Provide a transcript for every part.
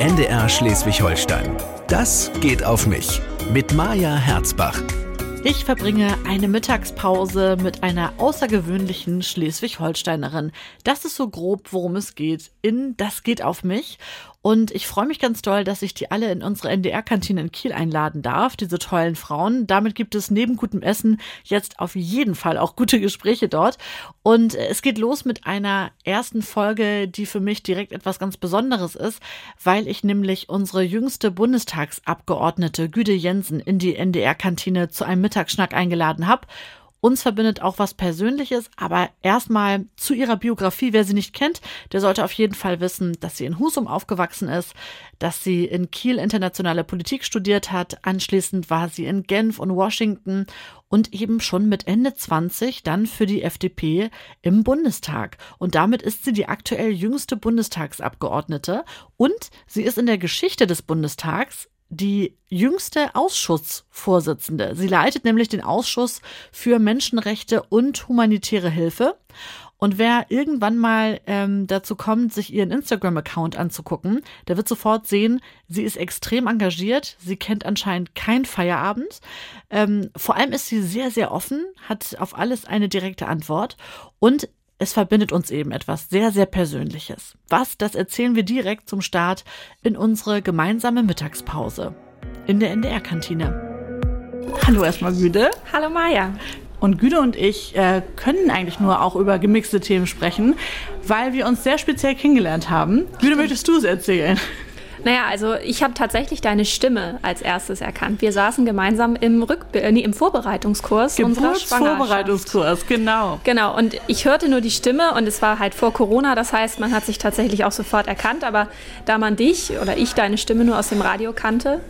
NDR Schleswig-Holstein. Das geht auf mich. Mit Maja Herzbach. Ich verbringe eine Mittagspause mit einer außergewöhnlichen Schleswig-Holsteinerin. Das ist so grob, worum es geht. In Das geht auf mich. Und ich freue mich ganz doll, dass ich die alle in unsere NDR-Kantine in Kiel einladen darf, diese tollen Frauen. Damit gibt es neben gutem Essen jetzt auf jeden Fall auch gute Gespräche dort. Und es geht los mit einer ersten Folge, die für mich direkt etwas ganz Besonderes ist, weil ich nämlich unsere jüngste Bundestagsabgeordnete Güde Jensen in die NDR-Kantine zu einem Mittagsschnack eingeladen habe. Uns verbindet auch was Persönliches, aber erstmal zu ihrer Biografie. Wer sie nicht kennt, der sollte auf jeden Fall wissen, dass sie in Husum aufgewachsen ist, dass sie in Kiel internationale Politik studiert hat. Anschließend war sie in Genf und Washington und eben schon mit Ende 20 dann für die FDP im Bundestag. Und damit ist sie die aktuell jüngste Bundestagsabgeordnete und sie ist in der Geschichte des Bundestags die jüngste Ausschussvorsitzende. Sie leitet nämlich den Ausschuss für Menschenrechte und humanitäre Hilfe. Und wer irgendwann mal ähm, dazu kommt, sich ihren Instagram-Account anzugucken, der wird sofort sehen, sie ist extrem engagiert, sie kennt anscheinend keinen Feierabend. Ähm, vor allem ist sie sehr, sehr offen, hat auf alles eine direkte Antwort und es verbindet uns eben etwas sehr, sehr Persönliches. Was, das erzählen wir direkt zum Start in unsere gemeinsame Mittagspause in der NDR-Kantine. Hallo erstmal Güde. Hallo Maja. Und Güde und ich äh, können eigentlich nur auch über gemixte Themen sprechen, weil wir uns sehr speziell kennengelernt haben. Güde, möchtest du es erzählen? Naja, also ich habe tatsächlich deine Stimme als erstes erkannt. Wir saßen gemeinsam im, Rückb äh, nee, im Vorbereitungskurs unserer Vorbereitungskurs, genau. Genau, und ich hörte nur die Stimme und es war halt vor Corona, das heißt, man hat sich tatsächlich auch sofort erkannt, aber da man dich oder ich deine Stimme nur aus dem Radio kannte,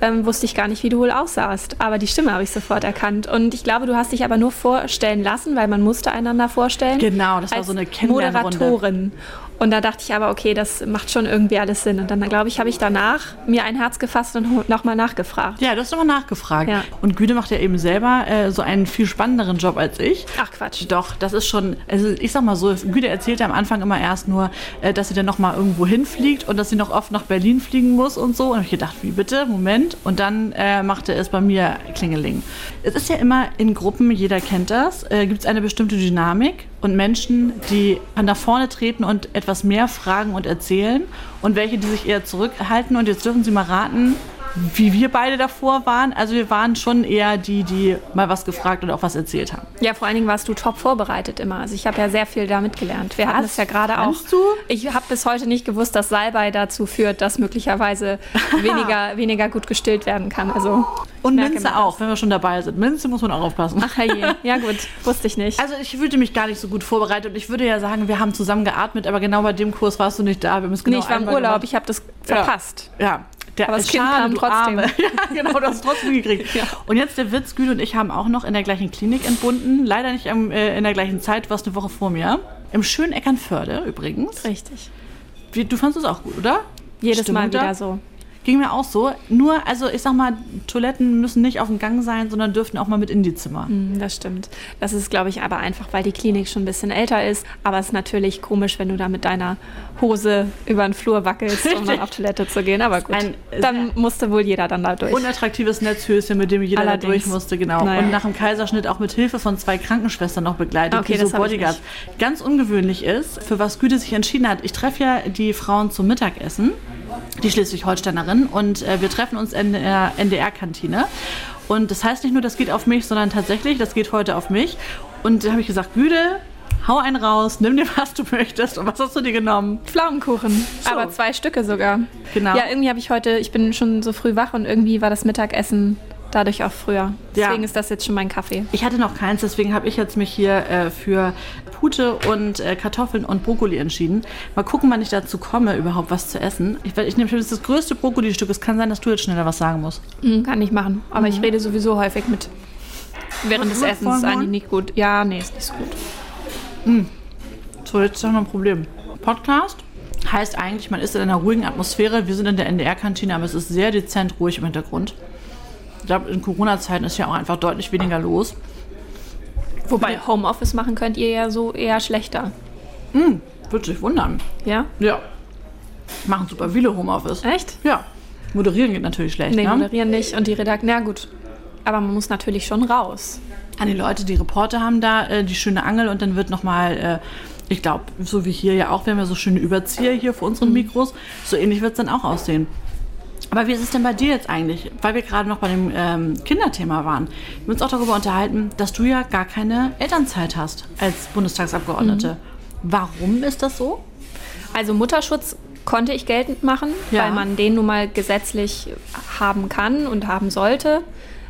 ähm, wusste ich gar nicht, wie du wohl aussahst. Aber die Stimme habe ich sofort erkannt. Und ich glaube, du hast dich aber nur vorstellen lassen, weil man musste einander vorstellen. Genau, das war so eine Kennenlernrunde. Moderatorin. Und da dachte ich aber, okay, das macht schon irgendwie alles Sinn. Und dann, glaube ich, habe ich danach mir ein Herz gefasst und nochmal nachgefragt. Ja, du hast nochmal nachgefragt. Ja. Und Güte macht ja eben selber äh, so einen viel spannenderen Job als ich. Ach Quatsch. Doch, das ist schon, also ich sag mal so, Güte erzählte am Anfang immer erst nur, äh, dass sie dann nochmal irgendwo hinfliegt und dass sie noch oft nach Berlin fliegen muss und so. Und ich gedacht, wie bitte, Moment. Und dann äh, machte es bei mir Klingeling. Es ist ja immer in Gruppen, jeder kennt das, äh, gibt es eine bestimmte Dynamik und Menschen, die nach vorne treten und etwas mehr fragen und erzählen und welche, die sich eher zurückhalten. Und jetzt dürfen Sie mal raten, wie wir beide davor waren. Also wir waren schon eher die, die mal was gefragt und auch was erzählt haben. Ja, vor allen Dingen warst du top vorbereitet immer. Also ich habe ja sehr viel damit gelernt. Wir was? hatten es ja gerade auch. Du? Ich habe bis heute nicht gewusst, dass Salbei dazu führt, dass möglicherweise weniger, weniger gut gestillt werden kann. Also und Minze auch, wenn wir schon dabei sind. Minze muss man auch aufpassen. Ach je, ja gut, wusste ich nicht. Also ich fühlte mich gar nicht so gut vorbereitet und ich würde ja sagen, wir haben zusammen geatmet, aber genau bei dem Kurs warst du nicht da. Wir haben genau nee, ich war im Urlaub, gemacht. ich habe das verpasst. Ja, ja. Der Aber das Kind kam trotzdem. ja, genau, du hast es trotzdem gekriegt. Ja. Und jetzt der Witz, Güte und ich haben auch noch in der gleichen Klinik entbunden. Leider nicht am, äh, in der gleichen Zeit, was eine Woche vor mir. Im schönen Eckernförde übrigens. Richtig. Wie, du fandest es auch gut, oder? Jedes Stimmung Mal wieder da? so. Ging mir auch so. Nur, also ich sag mal, Toiletten müssen nicht auf dem Gang sein, sondern dürften auch mal mit in die Zimmer. Mm, das stimmt. Das ist, glaube ich, aber einfach, weil die Klinik schon ein bisschen älter ist. Aber es ist natürlich komisch, wenn du da mit deiner Hose über den Flur wackelst, Richtig. um dann auf Toilette zu gehen. Aber gut, Ein, dann musste wohl jeder dann da durch. Unattraktives Netzhöschen, mit dem jeder Allerdings. da durch musste, genau. Naja. Und nach dem Kaiserschnitt auch mit Hilfe von zwei Krankenschwestern noch begleitet, okay, die so Bodyguards. Ganz ungewöhnlich ist, für was Güte sich entschieden hat. Ich treffe ja die Frauen zum Mittagessen die Schleswig-Holsteinerin. Und äh, wir treffen uns in der NDR-Kantine. Und das heißt nicht nur, das geht auf mich, sondern tatsächlich, das geht heute auf mich. Und da habe ich gesagt, Güde, hau einen raus, nimm dir, was du möchtest. Und was hast du dir genommen? Pflaumenkuchen. So. Aber zwei Stücke sogar. Genau. Ja, irgendwie habe ich heute, ich bin schon so früh wach und irgendwie war das Mittagessen dadurch auch früher. Deswegen ja. ist das jetzt schon mein Kaffee. Ich hatte noch keins, deswegen habe ich jetzt mich hier äh, für Pute und äh, Kartoffeln und Brokkoli entschieden. Mal gucken, wann ich dazu komme, überhaupt was zu essen. Ich, ich nehme das größte Brokkoli-Stück. Es kann sein, dass du jetzt schneller was sagen musst. Mhm, kann ich machen. Aber mhm. ich rede sowieso häufig mit. Während des Essens ist eigentlich nicht gut. Ja, nee, ist nicht so gut. Mhm. So, jetzt haben wir ein Problem. Podcast heißt eigentlich, man ist in einer ruhigen Atmosphäre. Wir sind in der NDR-Kantine, aber es ist sehr dezent ruhig im Hintergrund. Ich glaube, in Corona-Zeiten ist ja auch einfach deutlich weniger los. Wobei Homeoffice machen könnt ihr ja so eher schlechter. Hm, würde sich wundern. Ja? Ja. Machen super viele Homeoffice. Echt? Ja. Moderieren geht natürlich schlecht. Nee, ne? moderieren nicht. Und die Redaktion, na gut. Aber man muss natürlich schon raus. An die Leute, die Reporter haben da äh, die schöne Angel und dann wird nochmal, äh, ich glaube, so wie hier ja auch, wir haben ja so schöne Überzieher hier vor unseren Mikros, so ähnlich wird es dann auch aussehen. Aber wie ist es denn bei dir jetzt eigentlich? Weil wir gerade noch bei dem ähm, Kinderthema waren. Wir haben uns auch darüber unterhalten, dass du ja gar keine Elternzeit hast als Bundestagsabgeordnete. Warum ist das so? Also Mutterschutz konnte ich geltend machen, Ja. weil man den nun mal gesetzlich haben kann und haben sollte.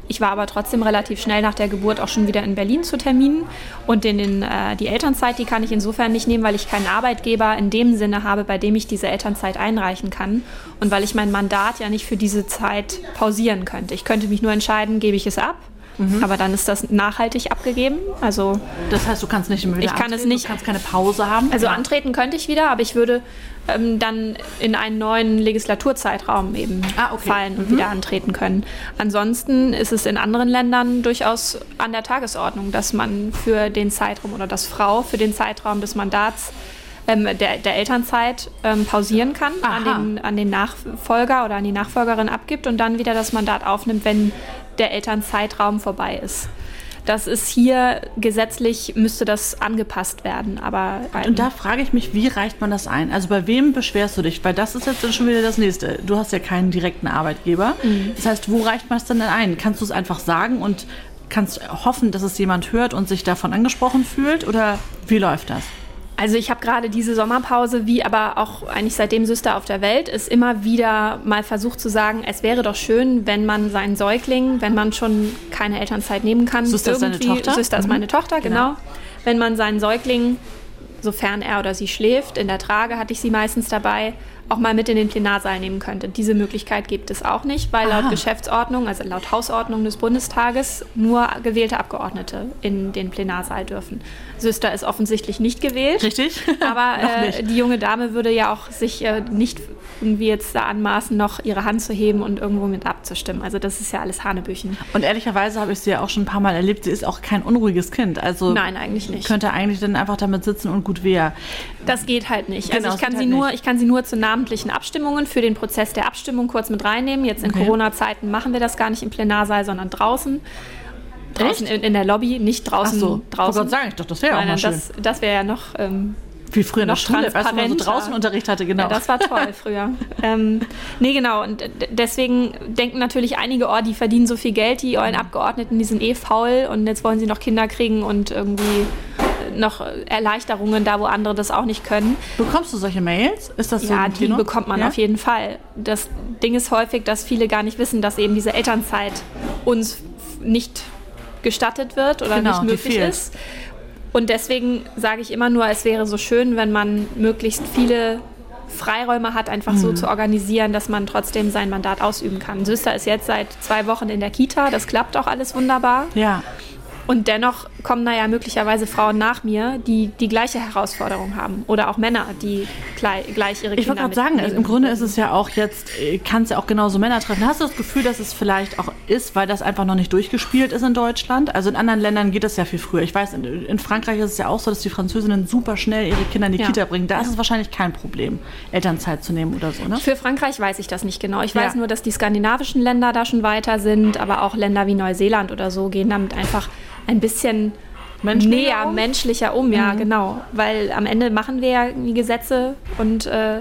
Ich war aber trotzdem relativ schnell nach der Geburt auch schon wieder in Berlin zu Terminen. Und in den, äh, die Elternzeit, die kann ich insofern nicht nehmen, weil ich keinen Arbeitgeber in dem Sinne habe, bei dem ich diese Elternzeit einreichen kann. Und weil ich mein Mandat ja nicht für diese Zeit pausieren könnte. Ich könnte mich nur entscheiden, gebe ich es ab. Aber dann ist das nachhaltig abgegeben. Also Das heißt, du kannst nicht immer wieder Ich kann es antreten, nicht- Du kannst keine Pause haben. Also Ja. antreten könnte ich wieder, aber ich würde ähm, dann in einen neuen Legislaturzeitraum eben Ah, okay. fallen und wieder antreten können. Ansonsten ist es in anderen Ländern durchaus an der Tagesordnung, dass man für den Zeitraum oder dass Frau für den Zeitraum des Mandats ähm, der, der Elternzeit ähm, pausieren kann, an den, an den Nachfolger oder an die Nachfolgerin abgibt und dann wieder das Mandat aufnimmt, wenn der Elternzeitraum vorbei ist. Das ist hier gesetzlich, müsste das angepasst werden. Aber Und da frage ich mich, wie reicht man das ein? Also bei wem beschwerst du dich? Weil das ist jetzt dann schon wieder das nächste. Du hast ja keinen direkten Arbeitgeber. Mhm. Das heißt, wo reicht man es denn ein? Kannst du es einfach sagen und kannst hoffen, dass es jemand hört und sich davon angesprochen fühlt? Oder wie läuft das? Also ich habe gerade diese Sommerpause, wie aber auch eigentlich seitdem Süster auf der Welt ist, immer wieder mal versucht zu sagen, es wäre doch schön, wenn man seinen Säugling, wenn man schon keine Elternzeit nehmen kann, Süster ist deine Tochter? Süster ist Mhm. meine Tochter, Genau. genau. Wenn man seinen Säugling, sofern er oder sie schläft, in der Trage hatte ich sie meistens dabei, auch mal mit in den Plenarsaal nehmen könnte. Diese Möglichkeit gibt es auch nicht, weil Aha. laut Geschäftsordnung, also laut Hausordnung des Bundestages, nur gewählte Abgeordnete in den Plenarsaal dürfen. Süster ist offensichtlich nicht gewählt. Richtig? Aber äh, die junge Dame würde ja auch sich äh, nicht irgendwie jetzt da anmaßen, noch ihre Hand zu heben und irgendwo mit abzustimmen. Also das ist ja alles Hanebüchen. Und ehrlicherweise habe ich sie ja auch schon ein paar Mal erlebt. Sie ist auch kein unruhiges Kind. Also Nein, eigentlich nicht. könnte eigentlich dann einfach damit sitzen und gut wäre. Das geht halt nicht. Genau, also ich kann, sie halt nur, nicht. ich kann sie nur zu namentlichen Abstimmungen für den Prozess der Abstimmung kurz mit reinnehmen. Jetzt in Okay. Corona-Zeiten machen wir das gar nicht im Plenarsaal, sondern draußen. Draußen in, in der Lobby, nicht Ach draußen. so, draußen. Gott sagen, ich doch, das wäre auch Nein, mal schön. das, das wäre ja noch ähm, Wie früher noch Schule, wo man so draußen Unterricht hatte, genau. Ja, das war toll früher. ähm, nee, genau. Und deswegen denken natürlich einige, oh, die verdienen so viel Geld, die euren Abgeordneten, die sind eh faul und jetzt wollen sie noch Kinder kriegen und irgendwie noch Erleichterungen da, wo andere das auch nicht können. Bekommst du solche Mails? Ist das so Ja, die Thema? bekommt man Ja? auf jeden Fall. Das Ding ist häufig, dass viele gar nicht wissen, dass eben diese Elternzeit uns nicht gestattet wird oder Genau, nicht möglich ist. Und deswegen sage ich immer nur, es wäre so schön, wenn man möglichst viele Freiräume hat, einfach Mhm. so zu organisieren, dass man trotzdem sein Mandat ausüben kann. Süster ist jetzt seit zwei Wochen in der Kita, das klappt auch alles wunderbar. Ja. Und dennoch kommen da ja möglicherweise Frauen nach mir, die die gleiche Herausforderung haben. Oder auch Männer, die gleich, gleich ihre Ich Kinder wollte gerade sagen, also im. Grunde ist es ja auch jetzt, kann es ja auch genauso Männer treffen. Hast du das Gefühl, dass es vielleicht auch ist, weil das einfach noch nicht durchgespielt ist in Deutschland? Also in anderen Ländern geht das ja viel früher. Ich weiß, in, in Frankreich ist es ja auch so, dass die Französinnen super schnell ihre Kinder in die Ja. Kita bringen. Da ist es wahrscheinlich kein Problem, Elternzeit zu nehmen oder so, ne? Für Frankreich weiß ich das nicht genau. Ich Ja. weiß nur, dass die skandinavischen Länder da schon weiter sind, aber auch Länder wie Neuseeland oder so gehen damit einfach ein bisschen Menschlicher näher, um? menschlicher um. Ja, genau. Weil am Ende machen wir ja die Gesetze und äh,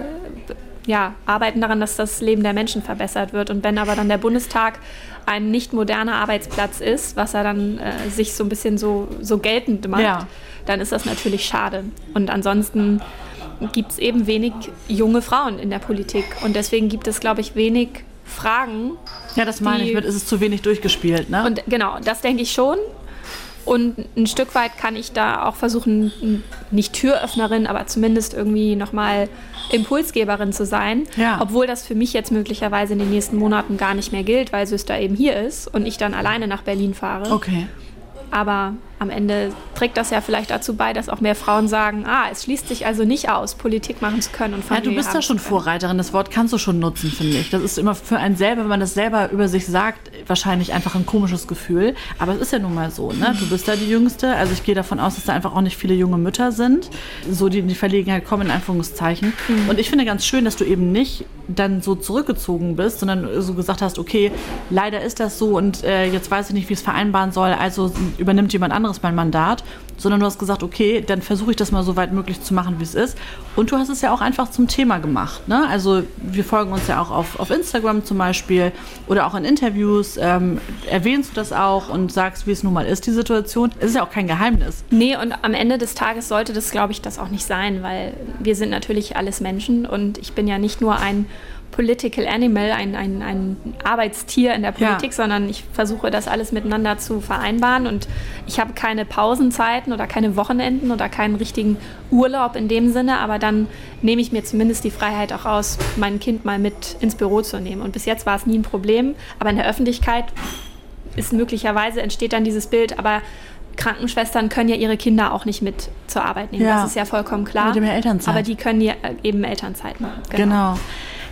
ja, arbeiten daran, dass das Leben der Menschen verbessert wird. Und wenn aber dann der Bundestag ein nicht moderner Arbeitsplatz ist, was er dann äh, sich so ein bisschen so, so geltend macht, Ja. dann ist das natürlich schade. Und ansonsten gibt es eben wenig junge Frauen in der Politik. Und deswegen gibt es, glaube ich, wenig Fragen. Ja, das meine Die- ich mit, ist es zu wenig durchgespielt, ne? Und genau, das denke ich schon. Und ein Stück weit kann ich da auch versuchen, nicht Türöffnerin, aber zumindest irgendwie nochmal Impulsgeberin zu sein. Ja. Obwohl das für mich jetzt möglicherweise in den nächsten Monaten gar nicht mehr gilt, weil Süster eben hier ist und ich dann alleine nach Berlin fahre. okay. Aber am Ende trägt das ja vielleicht dazu bei, dass auch mehr Frauen sagen, ah, es schließt sich also nicht aus, Politik machen zu können und Ja, Familie du bist da schon. Vorreiterin. Das Wort kannst du schon nutzen, finde ich. Das ist immer für einen selber, wenn man das selber über sich sagt, wahrscheinlich einfach ein komisches Gefühl. Aber es ist ja nun mal so, ne? Du bist da die Jüngste. Also ich gehe davon aus, dass da einfach auch nicht viele junge Mütter sind, so die in die Verlegenheit kommen, in Anführungszeichen. Mhm. Und ich finde ganz schön, dass du eben nicht dann so zurückgezogen bist, sondern so gesagt hast, okay, leider ist das so und äh, jetzt weiß ich nicht, wie es vereinbaren soll, also übernimmt jemand anderes mein Mandat, sondern du hast gesagt, okay, dann versuche ich das mal so weit möglich zu machen, wie es ist. Und du hast es ja auch einfach zum Thema gemacht. Ne? Also wir folgen uns ja auch auf, auf Instagram zum Beispiel oder auch in Interviews. Ähm, erwähnst du das auch und sagst, wie es nun mal ist, die Situation. Es ist ja auch kein Geheimnis. Nee, und am Ende des Tages sollte das, glaube ich, das auch nicht sein, weil wir sind natürlich alles Menschen und ich bin ja nicht nur ein Political Animal, ein, ein, ein Arbeitstier in der Politik, ja. sondern ich versuche das alles miteinander zu vereinbaren und ich habe keine Pausenzeiten oder keine Wochenenden oder keinen richtigen Urlaub in dem Sinne, aber dann nehme ich mir zumindest die Freiheit auch aus, mein Kind mal mit ins Büro zu nehmen. Und bis jetzt war es nie ein Problem, aber in der Öffentlichkeit ist möglicherweise entsteht dann dieses Bild, aber Krankenschwestern können ja ihre Kinder auch nicht mit zur Arbeit nehmen. Ja. Das ist ja vollkommen klar. Mit dem Elternzeit. Aber die können ja eben Elternzeit machen. Genau. genau.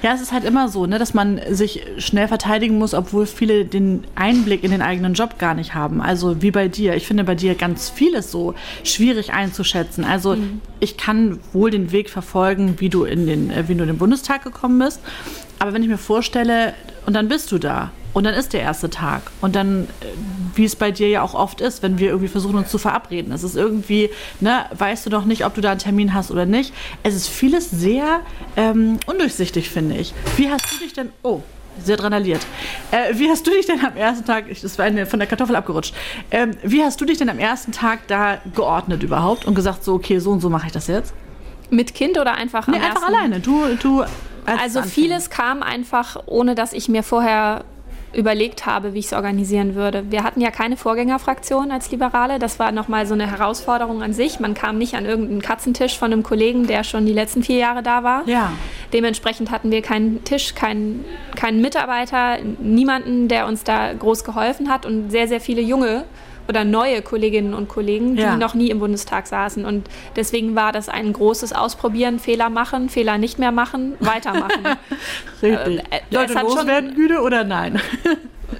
Ja, es ist halt immer so, ne, dass man sich schnell verteidigen muss, obwohl viele den Einblick in den eigenen Job gar nicht haben. Also wie bei dir. Ich finde bei dir ganz vieles so schwierig einzuschätzen. Also mhm. ich kann wohl den Weg verfolgen, wie du in den, äh, wie du in den Bundestag gekommen bist. Aber wenn ich mir vorstelle, und dann bist du da und dann ist der erste Tag. Und dann, äh, wie es bei dir ja auch oft ist, wenn wir irgendwie versuchen, uns zu verabreden. Es ist irgendwie, ne, weißt du doch nicht, ob du da einen Termin hast oder nicht. Es ist vieles sehr ähm, undurchsichtig, finde ich. Wie hast du dich denn. Oh, sehr dranaliert. Äh, wie hast du dich denn am ersten Tag, das war eine, von der Kartoffel abgerutscht, ähm, wie hast du dich denn am ersten Tag da geordnet überhaupt und gesagt, so, okay, so und so mache ich das jetzt? Mit Kind oder einfach nee, einfach alleine. Du, du als also vieles kam einfach, ohne dass ich mir vorher überlegt habe, wie ich es organisieren würde. Wir hatten ja keine Vorgängerfraktion als Liberale. Das war nochmal so eine Herausforderung an sich. Man kam nicht an irgendeinen Katzentisch von einem Kollegen, der schon die letzten vier Jahre da war. Ja. Dementsprechend hatten wir keinen Tisch, keinen, keinen Mitarbeiter, niemanden, der uns da groß geholfen hat und sehr, sehr viele junge oder neue Kolleginnen und Kollegen, die ja. noch nie im Bundestag saßen. Und deswegen war das ein großes Ausprobieren, Fehler machen, Fehler nicht mehr machen, weitermachen. Richtig. Äh, Leute loswerden, Güte oder nein?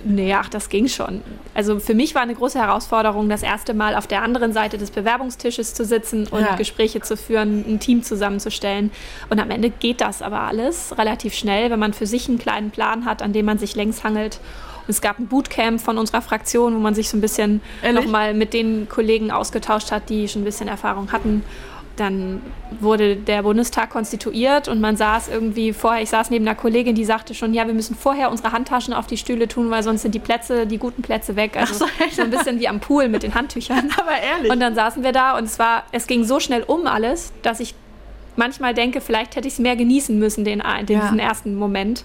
Nee, ach, das ging schon. Also für mich war eine große Herausforderung, das erste Mal auf der anderen Seite des Bewerbungstisches zu sitzen und ja. Gespräche zu führen, ein Team zusammenzustellen. Und am Ende geht das aber alles relativ schnell, wenn man für sich einen kleinen Plan hat, an dem man sich längs hangelt es gab ein Bootcamp von unserer Fraktion, wo man sich so ein bisschen nochmal mit den Kollegen ausgetauscht hat, die schon ein bisschen Erfahrung hatten. Dann wurde der Bundestag konstituiert und man saß irgendwie vorher, ich saß neben einer Kollegin, die sagte schon, ja, wir müssen vorher unsere Handtaschen auf die Stühle tun, weil sonst sind die Plätze, die guten Plätze weg. Also so, so, ein bisschen wie am Pool mit den Handtüchern. Aber ehrlich. Und dann saßen wir da und es war, es ging so schnell um alles, dass ich manchmal denke, vielleicht hätte ich es mehr genießen müssen, den, den ja. diesen ersten Moment.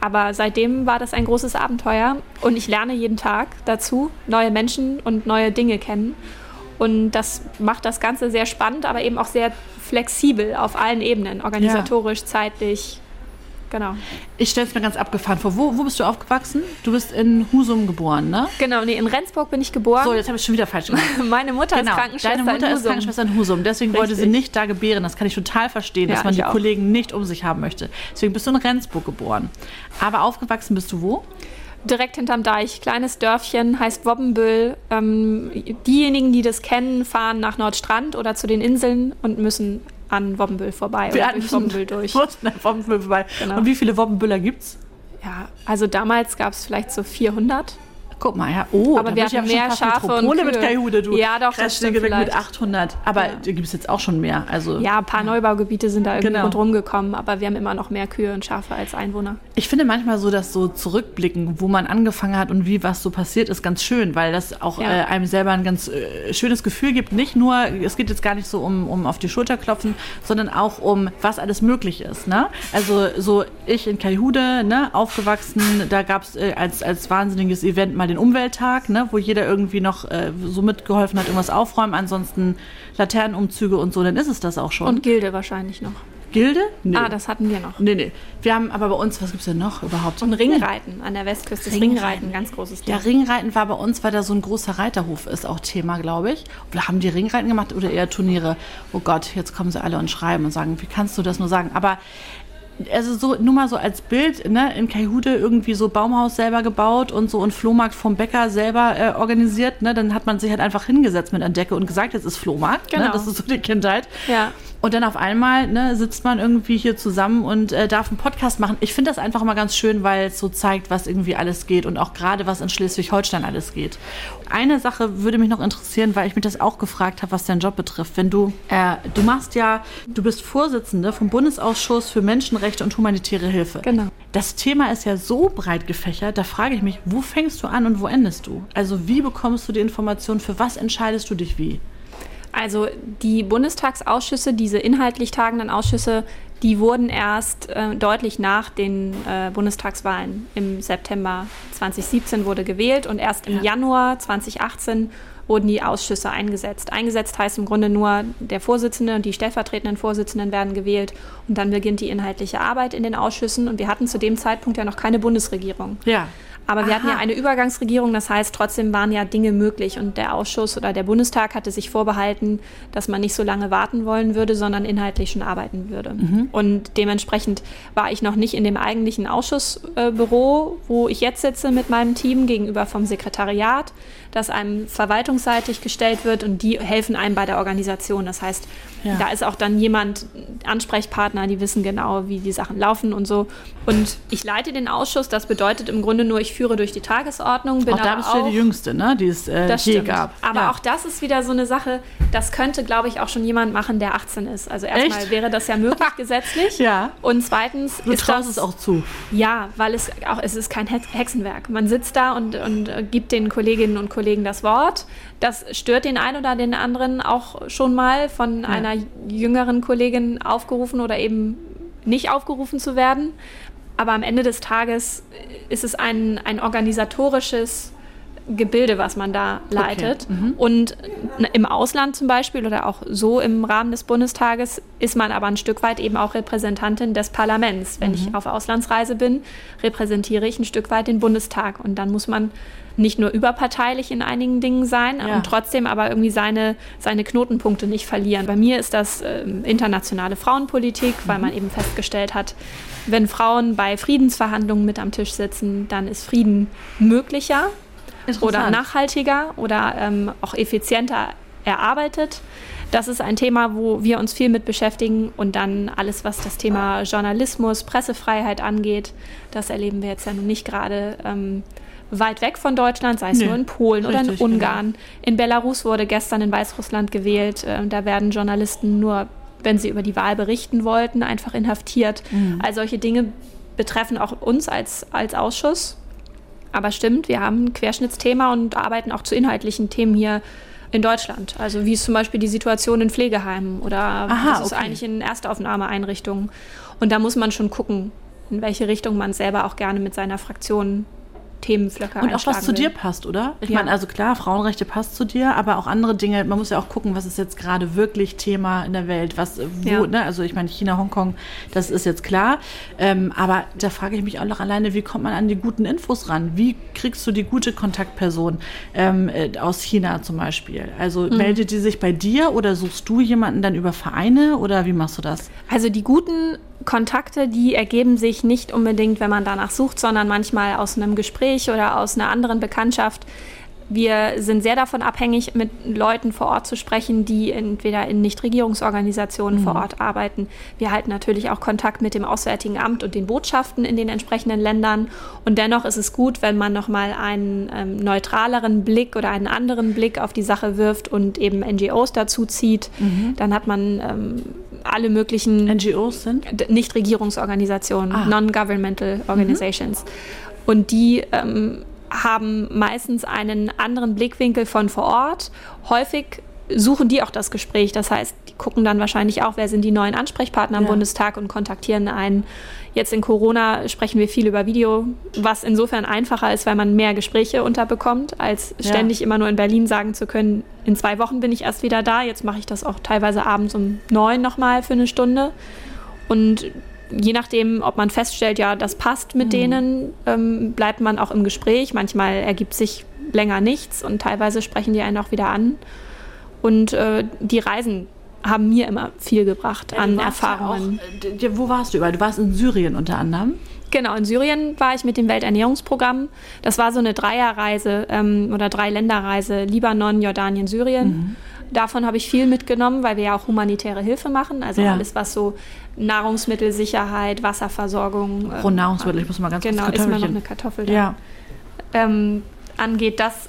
Aber seitdem war das ein großes Abenteuer und ich lerne jeden Tag dazu, neue Menschen und neue Dinge kennen. Und das macht das Ganze sehr spannend, aber eben auch sehr flexibel auf allen Ebenen, organisatorisch, ja. zeitlich, Genau. Ich stelle es mir ganz abgefahren vor. Wo, wo bist du aufgewachsen? Du bist in Husum geboren, ne? Genau, nee, in Rendsburg bin ich geboren. So, jetzt habe ich schon wieder falsch gemacht. Meine Mutter genau. ist Krankenschwester Deine Mutter in Husum. ist Krankenschwester in Husum. Deswegen Richtig. wollte sie nicht da gebären. Das kann ich total verstehen, ja, dass man die auch. Kollegen nicht um sich haben möchte. Deswegen bist du in Rendsburg geboren. Aber aufgewachsen bist du wo? direkt hinterm Deich, kleines Dörfchen, heißt Wobbenbüll. Ähm, diejenigen, die das kennen, fahren nach Nordstrand oder zu den Inseln und müssen an Wobbenbüll vorbei Wir oder durch Wobbenbüll durch. Mussten an Wobbenbüll vorbei. Genau. Und wie viele Wobbenbüller es? Ja, also damals gab es vielleicht so 400. Guck mal, ja. Oh, aber wir hatten mehr Schafe und Kühe. mit Kaihude, du. Ja, doch, das stimmt mit 800. Aber ja. da gibt es jetzt auch schon mehr. Also, ja, ein paar ja. Neubaugebiete sind da irgendwie genau. rundherum gekommen, aber wir haben immer noch mehr Kühe und Schafe als Einwohner. Ich finde manchmal so, dass so zurückblicken, wo man angefangen hat und wie was so passiert ist, ganz schön, weil das auch ja. äh, einem selber ein ganz äh, schönes Gefühl gibt. Nicht nur, es geht jetzt gar nicht so um, um auf die Schulter klopfen, sondern auch um, was alles möglich ist. Ne? Also so ich in Kaihude, ne, aufgewachsen, da gab es äh, als, als wahnsinniges Event mal den Umwelttag ne, wo jeder irgendwie noch äh, so mitgeholfen hat, irgendwas aufräumen. Ansonsten Laternenumzüge und so, dann ist es das auch schon. Und Gilde wahrscheinlich noch. Gilde? Nee. Ah, das hatten wir noch. Nee, nee. Wir haben aber bei uns, was gibt es denn noch überhaupt? Und Ringreiten an der Westküste. Das Ringreiten, ganz großes Ding. Ja, Ringreiten war bei uns, weil da so ein großer Reiterhof ist, auch Thema, glaube ich. Oder haben die Ringreiten gemacht oder eher Turniere? Oh Gott, jetzt kommen sie alle und schreiben und sagen, wie kannst du das nur sagen? Aber also so, nur mal so als Bild, ne, in Kaihude irgendwie so Baumhaus selber gebaut und so und Flohmarkt vom Bäcker selber äh, organisiert, ne, dann hat man sich halt einfach hingesetzt mit einer Decke und gesagt, jetzt ist Flohmarkt, ne, Genau. ne, das ist so die Kindheit. Ja. Und dann auf einmal ne, sitzt man irgendwie hier zusammen und äh, darf einen Podcast machen. Ich finde das einfach mal ganz schön, weil es so zeigt, was irgendwie alles geht und auch gerade was in Schleswig-Holstein alles geht. Eine Sache würde mich noch interessieren, weil ich mich das auch gefragt habe, was deinen Job betrifft. Wenn du, äh, du machst ja, du bist Vorsitzende vom Bundesausschuss für Menschenrechte und humanitäre Hilfe. Genau. Das Thema ist ja so breit gefächert, da frage ich mich, wo fängst du an und wo endest du? Also wie bekommst du die Informationen, für was entscheidest du dich wie? Also die Bundestagsausschüsse, diese inhaltlich tagenden Ausschüsse, die wurden erst äh, deutlich nach den äh, Bundestagswahlen. Im September 2017 wurde gewählt und erst im Ja. Januar 2018 wurden die Ausschüsse eingesetzt. Eingesetzt heißt im Grunde nur, der Vorsitzende und die stellvertretenden Vorsitzenden werden gewählt und dann beginnt die inhaltliche Arbeit in den Ausschüssen. Und wir hatten zu dem Zeitpunkt ja noch keine Bundesregierung. Ja. Aber wir hatten ja Aha. eine Übergangsregierung, das heißt, trotzdem waren ja Dinge möglich. Und der Ausschuss oder der Bundestag hatte sich vorbehalten, dass man nicht so lange warten wollen würde, sondern inhaltlich schon arbeiten würde. Mhm. Und dementsprechend war ich noch nicht in dem eigentlichen Ausschussbüro, wo ich jetzt sitze mit meinem Team gegenüber vom Sekretariat, das einem verwaltungsseitig gestellt wird und die helfen einem bei der Organisation. Das heißt, Ja. da ist auch dann jemand, Ansprechpartner, die wissen genau, wie die Sachen laufen und so. Und ich leite den Ausschuss, das bedeutet im Grunde nur, ich führe durch die Tagesordnung, bin Auch da bist du ja die Jüngste, ne? die es äh, je gab. Aber ja. auch das ist wieder so eine Sache, das könnte, glaube ich, auch schon jemand machen, der 18 ist. Also erstmal wäre das ja möglich gesetzlich. Ja. Und zweitens Du ist traust das es auch zu. ja, weil es auch es ist kein Hex- Hexenwerk. Man sitzt da und, und äh, gibt den Kolleginnen und Kollegen das Wort. Das stört den einen oder den anderen auch schon mal von einer jüngeren Kollegin aufgerufen oder eben nicht aufgerufen zu werden. Aber am Ende des Tages ist es ein, ein organisatorisches Gebilde, was man da leitet. Und im Ausland zum Beispiel oder auch so im Rahmen des Bundestages ist man aber ein Stück weit eben auch Repräsentantin des Parlaments. Wenn ich auf Auslandsreise bin, repräsentiere ich ein Stück weit den Bundestag. Und dann muss man nicht nur überparteilich in einigen Dingen sein Ja. und trotzdem aber irgendwie seine, seine Knotenpunkte nicht verlieren. Bei mir ist das ähm, internationale Frauenpolitik, weil man eben festgestellt hat, wenn Frauen bei Friedensverhandlungen mit am Tisch sitzen, dann ist Frieden möglicher oder nachhaltiger oder ähm, auch effizienter erarbeitet. Das ist ein Thema, wo wir uns viel mit beschäftigen und dann alles, was das Thema Journalismus, Pressefreiheit angeht, das erleben wir jetzt ja nun nicht gerade ähm, weit weg von Deutschland, sei es Nee, nur in Polen oder in richtig, genau. Ungarn. In Belarus wurde gestern in Weißrussland gewählt. Äh, da werden Journalisten nur, wenn sie über die Wahl berichten wollten, einfach inhaftiert. Mhm. All solche Dinge betreffen auch uns als, als Ausschuss. Aber stimmt, wir haben ein Querschnittsthema und arbeiten auch zu inhaltlichen Themen hier in Deutschland. Also wie ist zum Beispiel die Situation in Pflegeheimen oder Aha, was ist okay. eigentlich in Erstaufnahmeeinrichtungen. Und da muss man schon gucken, in welche Richtung man selber auch gerne mit seiner Fraktion Themenflöcke Und auch was zu dir will. passt, oder? Ich Ja. meine, also klar, Frauenrechte passt zu dir, aber auch andere Dinge. Man muss ja auch gucken, was ist jetzt gerade wirklich Thema in der Welt. Was, wo, Ja. ne? Also ich meine, China, Hongkong, das ist jetzt klar. Ähm, aber da frage ich mich auch noch alleine, wie kommt man an die guten Infos ran? Wie kriegst du die gute Kontaktperson ähm, äh, aus China zum Beispiel? Also Mhm. meldet die sich bei dir oder suchst du jemanden dann über Vereine oder wie machst du das? Also die guten Kontakte, die ergeben sich nicht unbedingt, wenn man danach sucht, sondern manchmal aus einem Gespräch oder aus einer anderen Bekanntschaft. Wir sind sehr davon abhängig, mit Leuten vor Ort zu sprechen, die entweder in Nichtregierungsorganisationen vor Ort arbeiten. Wir halten natürlich auch Kontakt mit dem Auswärtigen Amt und den Botschaften in den entsprechenden Ländern. Und dennoch ist es gut, wenn man nochmal einen ähm, neutraleren Blick oder einen anderen Blick auf die Sache wirft und eben NGOs dazu zieht. Dann hat man ähm, alle möglichen NGOs sind? Nichtregierungsorganisationen, Ah. Non-Governmental Organizations. Und die ähm, haben meistens einen anderen Blickwinkel von vor Ort. Häufig suchen die auch das Gespräch. Das heißt, die gucken dann wahrscheinlich auch, wer sind die neuen Ansprechpartner am Ja. Bundestag und kontaktieren einen. Jetzt in Corona sprechen wir viel über Video, was insofern einfacher ist, weil man mehr Gespräche unterbekommt, als Ja. ständig immer nur in Berlin sagen zu können, in zwei Wochen bin ich erst wieder da. Jetzt mache ich das auch teilweise abends um neun nochmal für eine Stunde. Und je nachdem, ob man feststellt, ja, das passt mit denen, ähm, bleibt man auch im Gespräch. Manchmal ergibt sich länger nichts und teilweise sprechen die einen auch wieder an. Und äh, die reisen haben mir immer viel gebracht Ja, an warst ja Erfahrungen. auch, äh, wo warst du überall? Du warst in Syrien unter anderem. Genau, in Syrien war ich mit dem Welternährungsprogramm. Das war so eine Dreierreise ähm, oder Dreiländerreise, Libanon, Jordanien, Syrien. Mhm. Davon habe ich viel mitgenommen, weil wir ja auch humanitäre Hilfe machen. Also Ja. alles, was so Nahrungsmittelsicherheit, Wasserversorgung. ähm, Grundnahrungsmittel, ich muss mal ganz Genau, kurz ist mir noch eine Kartoffel da. Ja, ähm, angeht, das,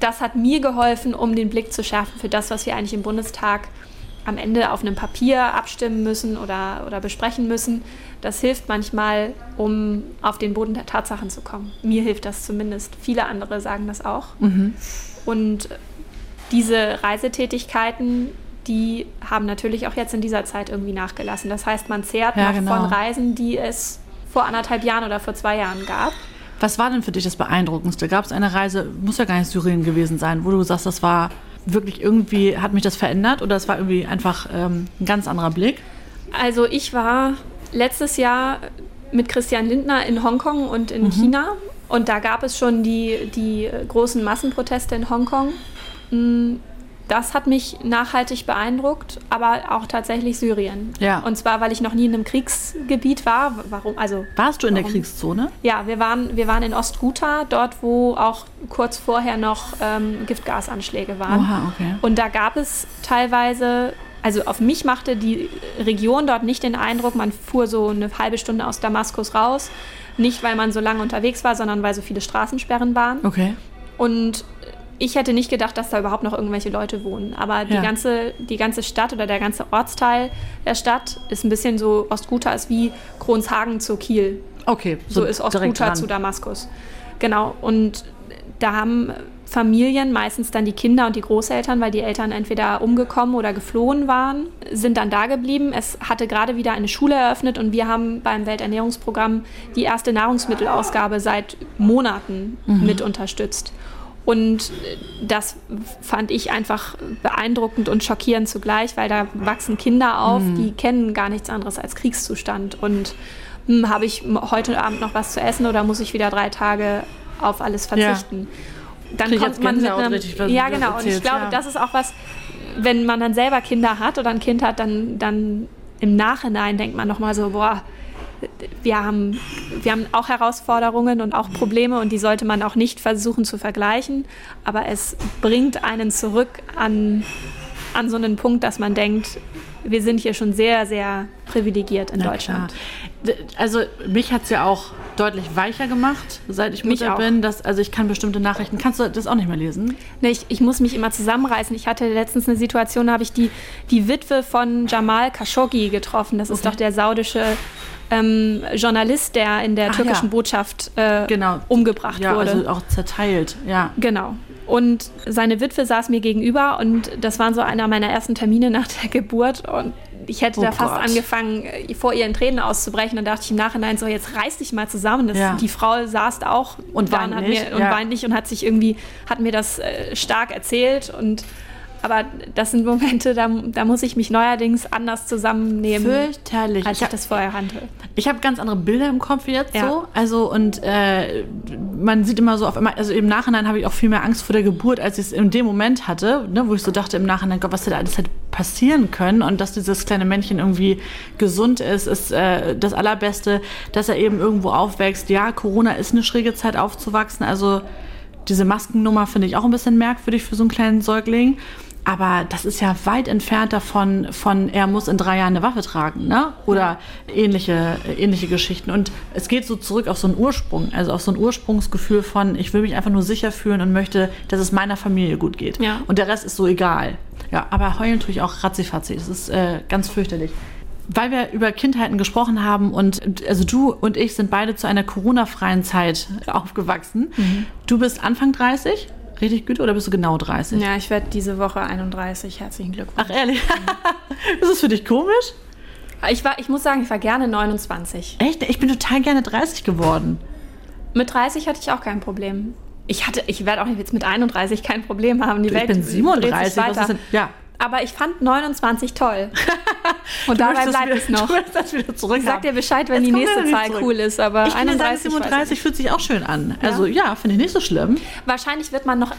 das hat mir geholfen, um den Blick zu schärfen für das, was wir eigentlich im Bundestag am Ende auf einem Papier abstimmen müssen oder, oder besprechen müssen. Das hilft manchmal, um auf den Boden der Tatsachen zu kommen. Mir hilft das zumindest. Viele andere sagen das auch. Mhm. Und diese Reisetätigkeiten, die haben natürlich auch jetzt in dieser Zeit irgendwie nachgelassen. Das heißt, man zehrt Ja, noch genau. von Reisen, die es vor anderthalb Jahren oder vor zwei Jahren gab. Was war denn für dich das Beeindruckendste? Gab es eine Reise, muss ja gar nicht Syrien gewesen sein, wo du sagst, das war wirklich irgendwie, hat mich das verändert oder es war irgendwie einfach ähm, ein ganz anderer Blick? Also ich war letztes Jahr mit Christian Lindner in Hongkong und in China und da gab es schon die, die großen Massenproteste in Hongkong. Mm, Das hat mich nachhaltig beeindruckt, aber auch tatsächlich Syrien. Ja. Und zwar, weil ich noch nie in einem Kriegsgebiet war. Warum? Also Warst du in der Warum? Kriegszone? ja, wir waren, wir waren in Ostghouta, dort, wo auch kurz vorher noch ähm, Giftgasanschläge waren. Oha, okay. Und da gab es teilweise, also auf mich machte die Region dort nicht den Eindruck, man fuhr so eine halbe Stunde aus Damaskus raus. Nicht, weil man so lange unterwegs war, sondern weil so viele Straßensperren waren. Okay. Und ich hätte nicht gedacht, dass da überhaupt noch irgendwelche Leute wohnen. Aber die, Ja. ganze, die ganze Stadt oder der ganze Ortsteil der Stadt ist ein bisschen so, Ostguta ist wie Kronshagen zu Kiel. Okay, So, ist direkt Ostguta zu Damaskus. Genau. Und da haben Familien, meistens dann die Kinder und die Großeltern, weil die Eltern entweder umgekommen oder geflohen waren, sind dann da geblieben. Es hatte gerade wieder eine Schule eröffnet und wir haben beim Welternährungsprogramm die erste Nahrungsmittelausgabe seit Monaten mit unterstützt. Und das fand ich einfach beeindruckend und schockierend zugleich, weil da wachsen Kinder auf, die kennen gar nichts anderes als Kriegszustand. Und hm, habe ich heute Abend noch was zu essen oder muss ich wieder drei Tage auf alles verzichten? Dann Krieg ich kommt man mit einem, richtig, ja genau. Und ich glaube, ja. das ist auch was, wenn man dann selber Kinder hat oder ein Kind hat, dann, dann im Nachhinein denkt man noch mal so, boah, wir haben, wir haben auch Herausforderungen und auch Probleme und die sollte man auch nicht versuchen zu vergleichen. Aber es bringt einen zurück an, an so einen Punkt, dass man denkt, wir sind hier schon sehr, sehr privilegiert in Na Deutschland. klar. Also mich hat es ja auch deutlich weicher gemacht, seit ich Mich Mutter auch. bin. Dass, also ich kann bestimmte Nachrichten, kannst du das auch nicht mehr lesen? Nee, ich, ich muss mich immer zusammenreißen. Ich hatte letztens eine Situation, da habe ich die, die Witwe von Jamal Khashoggi getroffen. Das ist Okay. doch der saudische ähm, Journalist, der in der Ach türkischen ja. Botschaft äh, Genau. umgebracht Ja, wurde. also auch zerteilt, ja. Genau. Und seine Witwe saß mir gegenüber und das waren so einer meiner ersten Termine nach der Geburt und ich hätte Oh da fast Gott. angefangen, äh, vor ihren Tränen auszubrechen. Dann dachte ich im Nachhinein so, jetzt reiß dich mal zusammen. Das, Ja. Die Frau saß da auch Und da weint hat nicht, mir, und ja. weint nicht und hat sich irgendwie, hat mir das äh, stark erzählt und aber das sind Momente, da, da muss ich mich neuerdings anders zusammennehmen, Fürchterlich. als Ich ich das vorher kannte. Ich habe ganz andere Bilder im Kopf jetzt Ja. so. Also und äh, man sieht immer so auf einmal, also im Nachhinein habe ich auch viel mehr Angst vor der Geburt, als ich es in dem Moment hatte, ne, wo ich so dachte im Nachhinein, Gott, was hätte alles hätte passieren können und dass dieses kleine Männchen irgendwie gesund ist, ist äh, das Allerbeste, dass er eben irgendwo aufwächst. Ja, Corona ist eine schräge Zeit aufzuwachsen, also diese Maskennummer finde ich auch ein bisschen merkwürdig für so einen kleinen Säugling. Aber das ist ja weit entfernt davon, von er muss in drei Jahren eine Waffe tragen, ne? Oder ähnliche, ähnliche Geschichten. Und es geht so zurück auf so einen Ursprung, also auf so ein Ursprungsgefühl von, ich will mich einfach nur sicher fühlen und möchte, dass es meiner Familie gut geht. Ja. Und der Rest ist so egal. Ja, aber heulen tue ich auch ratzifatzi. Das ist äh, ganz fürchterlich. Weil wir über Kindheiten gesprochen haben und also du und ich sind beide zu einer Corona-freien Zeit aufgewachsen. Du bist Anfang 30, richtig gut, oder bist du genau 30? Ja, ich werde diese Woche 31. Herzlichen Glückwunsch. Ach ehrlich? ist das für dich komisch? Ich, war, ich muss sagen, ich war gerne 29. Echt? Ich bin total gerne 30 geworden. Mit 30 hatte ich auch kein Problem. Ich hatte, ich werde auch jetzt mit 31 kein Problem haben. Die Ich Welt bin dreht sich 37. Was weiter. ist denn? Ja. Aber ich fand 29 toll. Und dabei bleibt es noch. Du möchtest das wieder zurück Ich sag dir Bescheid, wenn Jetzt die nächste Zahl zurück. cool ist. Aber Ich finde 31 weiß 37 ich fühlt sich auch schön an. Also ja, finde ich nicht so schlimm. Wahrscheinlich wird man noch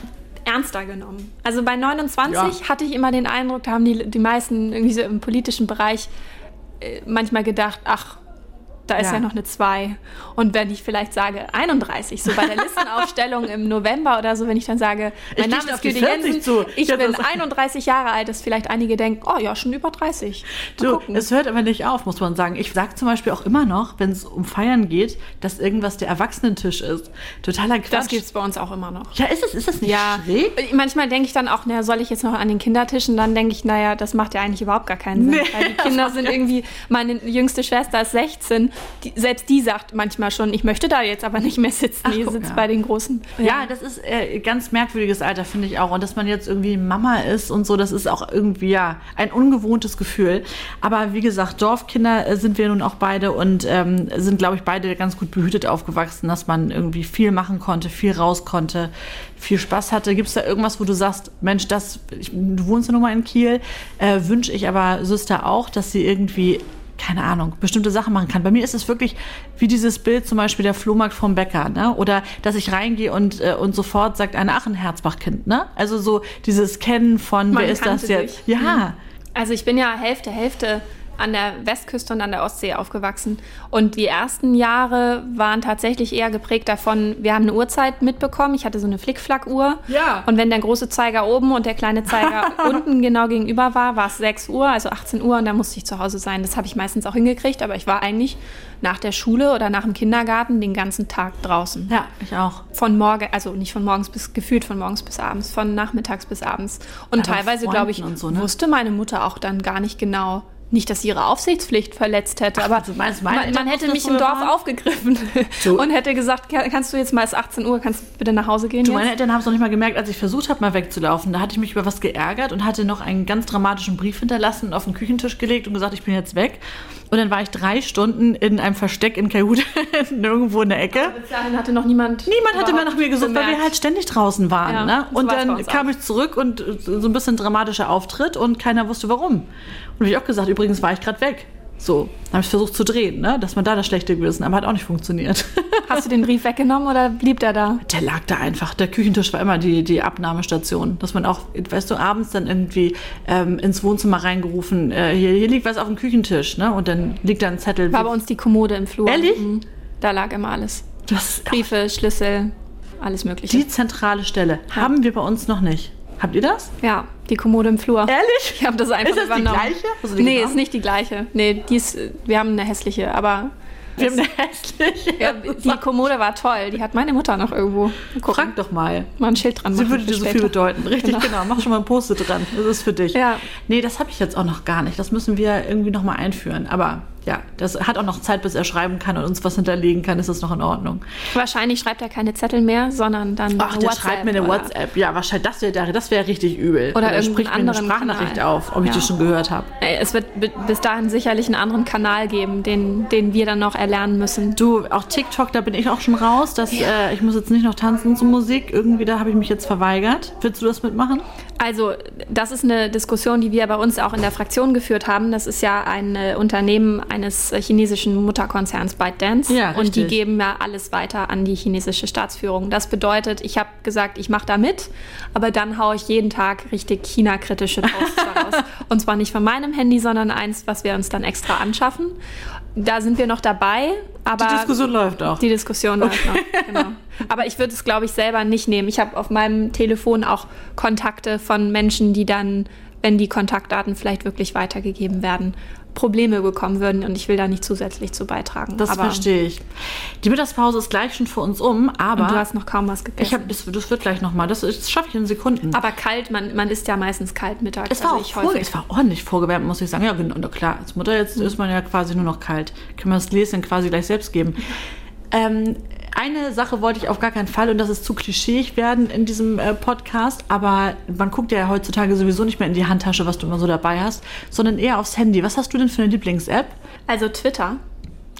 ernster genommen. Also bei 29 ja. hatte ich immer den Eindruck, da haben die, die meisten irgendwie so im politischen Bereich äh, manchmal gedacht, ach, da ist ja. ja noch eine 2. Und wenn ich vielleicht sage 31, so bei der Listenaufstellung im November oder so, wenn ich dann sage, mein Name ist Güte Jensen, zu. ich, ich bin 31 Jahre alt, dass vielleicht einige denken, oh ja, schon über 30. du, es hört aber nicht auf, muss man sagen. Ich sage zum Beispiel auch immer noch, wenn es um Feiern geht, dass irgendwas der Erwachsenentisch ist. Totaler Quatsch. Das gibt es bei uns auch immer noch. Ja, ist es, ist das nicht ja. schräg? Manchmal denke ich dann auch, naja, soll ich jetzt noch an den Kindertischen? Dann denke ich, naja, das macht ja eigentlich überhaupt gar keinen Sinn. Nee, weil die Kinder sind irgendwie, meine jüngste Schwester ist 16 die, selbst die sagt manchmal schon, ich möchte da jetzt aber nicht mehr sitzen. Ach, die sitzt ja. bei den Großen. Ja, ja das ist äh, ganz merkwürdiges Alter, finde ich auch. Und dass man jetzt irgendwie Mama ist und so, das ist auch irgendwie ja ein ungewohntes Gefühl. Aber wie gesagt, Dorfkinder äh, sind wir nun auch beide und ähm, sind, glaube ich, beide ganz gut behütet aufgewachsen, dass man irgendwie viel machen konnte, viel raus konnte, viel Spaß hatte. Gibt es da irgendwas, wo du sagst, Mensch, das, ich, du wohnst ja nun mal in Kiel, äh, wünsche ich aber Süster auch, dass sie irgendwie keine Ahnung, bestimmte Sachen machen kann. Bei mir ist es wirklich wie dieses Bild zum Beispiel der Flohmarkt vom Bäcker, ne? Oder dass ich reingehe und, äh, und sofort sagt eine ach, ein Herzbachkind, ne? Also so dieses Kennen von, Man wer ist das jetzt? Durch. Ja. Also ich bin ja Hälfte, Hälfte an der Westküste und an der Ostsee aufgewachsen. Und die ersten Jahre waren tatsächlich eher geprägt davon, wir haben eine Uhrzeit mitbekommen. Ich hatte so eine Flickflack-Uhr. Ja. Und wenn der große Zeiger oben und der kleine Zeiger unten genau gegenüber war, war es 6 Uhr, also 18 Uhr und dann musste ich zu Hause sein. Das habe ich meistens auch hingekriegt, aber ich war eigentlich nach der Schule oder nach dem Kindergarten den ganzen Tag draußen. Ja, ich auch. Von morgen, also nicht von morgens bis, gefühlt von morgens bis abends, von nachmittags bis abends. Und aber teilweise, glaube ich, so, ne? wusste meine Mutter auch dann gar nicht genau, nicht, dass sie ihre Aufsichtspflicht verletzt hätte, Ach, aber also meinst, man, man hätte mich im Dorf waren? aufgegriffen so. und hätte gesagt, kannst du jetzt mal, es 18 Uhr, kannst du bitte nach Hause gehen du, Meine Eltern haben es noch nicht mal gemerkt, als ich versucht habe, mal wegzulaufen. Da hatte ich mich über was geärgert und hatte noch einen ganz dramatischen Brief hinterlassen und auf den Küchentisch gelegt und gesagt, ich bin jetzt weg. Und dann war ich drei Stunden in einem Versteck in Kahoot, irgendwo in der Ecke. Aber bis dahin hatte noch niemand. Niemand hatte mehr nach mir gesucht, bemerkt. weil wir halt ständig draußen waren. Ja, ne? Und dann kam ich zurück und so ein bisschen dramatischer Auftritt und keiner wusste warum. Und habe ich auch gesagt, übrigens war ich gerade weg. So, habe ich versucht zu drehen, ne? dass man da das schlechte Gewissen, aber hat auch nicht funktioniert. Hast du den Brief weggenommen oder blieb der da? Der lag da einfach. Der Küchentisch war immer die, die Abnahmestation. Dass man auch, weißt du, abends dann irgendwie ähm, ins Wohnzimmer reingerufen, äh, hier, hier, liegt was auf dem Küchentisch, ne? Und dann liegt da ein Zettel. War bei uns die Kommode im Flur. Ehrlich? Mhm. Da lag immer alles. Das, Briefe, Schlüssel, alles Mögliche. Die zentrale Stelle ja. haben wir bei uns noch nicht. Habt ihr das? Ja, die Kommode im Flur. Ehrlich? Ich habe das einfach ist das übernommen. Die gleiche? Also die nee, ist nicht die gleiche. Nee, die ist, wir haben eine hässliche, aber. Wir haben eine hässliche. Ja, die Kommode war toll. Die hat meine Mutter noch irgendwo. Gucken. Frag doch mal. Mal ein Schild dran machen. Sie würde dir so viel bedeuten. Richtig, genau. genau. Mach schon mal ein Post dran. Das ist für dich. Ja. Nee, das habe ich jetzt auch noch gar nicht. Das müssen wir irgendwie noch mal einführen. Aber ja, das hat auch noch Zeit, bis er schreiben kann und uns was hinterlegen kann, ist das noch in Ordnung. Wahrscheinlich schreibt er keine Zettel mehr, sondern dann Ach, der WhatsApp schreibt mir eine oder? WhatsApp. Ja, wahrscheinlich, das wäre das wär richtig übel. Oder, er spricht mir eine Sprachnachricht Kanal. auf, ob ja. ich die schon gehört habe. Es wird bis dahin sicherlich einen anderen Kanal geben, den, den wir dann noch erlernen müssen. Du, auch TikTok, da bin ich auch schon raus. Dass, ja. äh, ich muss jetzt nicht noch tanzen zur Musik. Irgendwie, da habe ich mich jetzt verweigert. Willst du das mitmachen? Also, das ist eine Diskussion, die wir bei uns auch in der Fraktion geführt haben. Das ist ja ein äh, Unternehmen eines äh, chinesischen Mutterkonzerns ByteDance. Ja, und die geben ja alles weiter an die chinesische Staatsführung. Das bedeutet, ich habe gesagt, ich mache da mit, aber dann haue ich jeden Tag richtig China-kritische Posts raus. Und zwar nicht von meinem Handy, sondern eins, was wir uns dann extra anschaffen. Da sind wir noch dabei, aber. Die Diskussion läuft auch. Die Diskussion okay. läuft noch, genau. Aber ich würde es, glaube ich, selber nicht nehmen. Ich habe auf meinem Telefon auch Kontakte von Menschen, die dann, wenn die Kontaktdaten vielleicht wirklich weitergegeben werden, Probleme bekommen würden und ich will da nicht zusätzlich zu beitragen. Das aber verstehe ich. Die Mittagspause ist gleich schon für uns um, aber. Und du hast noch kaum was gegessen. Ich hab, das, das wird gleich nochmal. Das, das schaffe ich in Sekunden. Aber kalt, man, man isst ja meistens kalt mittags. Es war, also auch vor, es war ordentlich vorgewärmt, muss ich sagen. Ja, genau, klar. Als Mutter jetzt mhm. ist man ja quasi nur noch kalt. Können wir das Gläschen quasi gleich selbst geben. Ähm, eine Sache wollte ich auf gar keinen Fall und das ist zu klischeeig werden in diesem äh, Podcast, aber man guckt ja heutzutage sowieso nicht mehr in die Handtasche, was du immer so dabei hast, sondern eher aufs Handy. Was hast du denn für eine Lieblings-App? Also Twitter.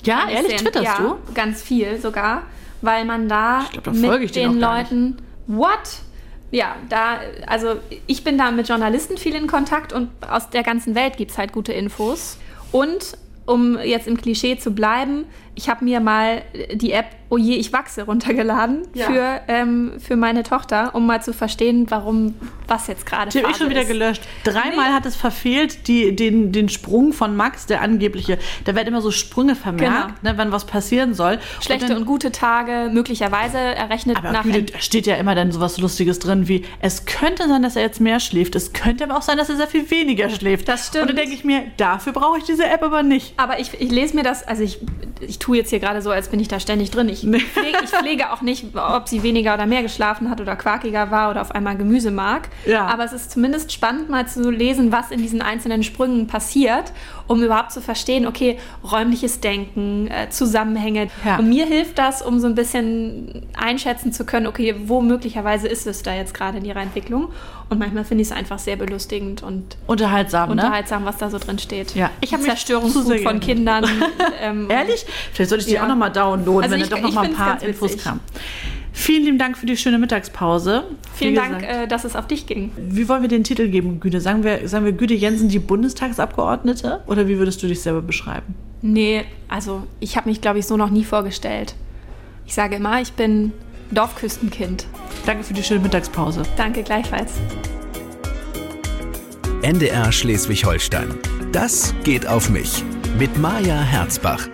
Ja, Kann ehrlich, twitterst ja, du? ganz viel sogar, weil man da, glaub, da mit den Leuten... What? Ja, da, also ich bin da mit Journalisten viel in Kontakt und aus der ganzen Welt gibt es halt gute Infos. Und um jetzt im Klischee zu bleiben, ich habe mir mal die App Oh je, ich wachse runtergeladen Ja. für, ähm, für meine Tochter, um mal zu verstehen, warum was jetzt gerade Die habe ich schon wieder ist. gelöscht. Dreimal Nee. hat es verfehlt, die, den, den Sprung von Max, der angebliche. Da werden immer so Sprünge vermerkt, ne, wenn was passieren soll. Genau. Schlechte dann- und, gute Tage, möglicherweise errechnet Aber nach Güte, da steht ja immer dann sowas Lustiges drin wie, es könnte sein, dass er jetzt mehr schläft. Es könnte aber auch sein, dass er sehr viel weniger schläft. Das stimmt. Und dann denke ich mir, dafür brauche ich diese App aber nicht. Aber ich, ich lese mir das, also ich, ich tue jetzt hier gerade so, als bin ich da ständig drin. Ich, pflege, ich pflege auch nicht, ob sie weniger oder mehr geschlafen hat oder quakiger war oder auf einmal Gemüse mag. Ja. Aber es ist zumindest spannend, mal zu lesen, was in diesen einzelnen Sprüngen passiert, um überhaupt zu verstehen, okay, räumliches Denken, äh, Zusammenhänge. Ja. Und mir hilft das, um so ein bisschen einschätzen zu können, okay, wo möglicherweise ist es da jetzt gerade in ihrer Entwicklung. Und manchmal finde ich es einfach sehr belustigend und Unterhaltsam, ne? unterhaltsam, was da so drin steht. Ja. Ich ich hab habe Zerstörungswut von. Kindern. ähm, Ehrlich? Vielleicht sollte ich die Ja. auch nochmal downloaden, Also wenn ich- da doch ich noch mal ein paar Infos kamen. Vielen lieben Dank für die schöne Mittagspause. Vielen Dank, äh, dass es auf dich ging. Wie wollen wir den Titel geben, Güte? Sagen wir, sagen wir Güte Jensen, die Bundestagsabgeordnete? Oder wie würdest du dich selber beschreiben? Nee, also ich habe mich, glaube ich, so noch nie vorgestellt. Ich sage immer, ich bin Dorfküstenkind. Danke für die schöne Mittagspause. Danke gleichfalls. NDR Schleswig-Holstein. Das geht auf mich. Mit Maja Herzbach.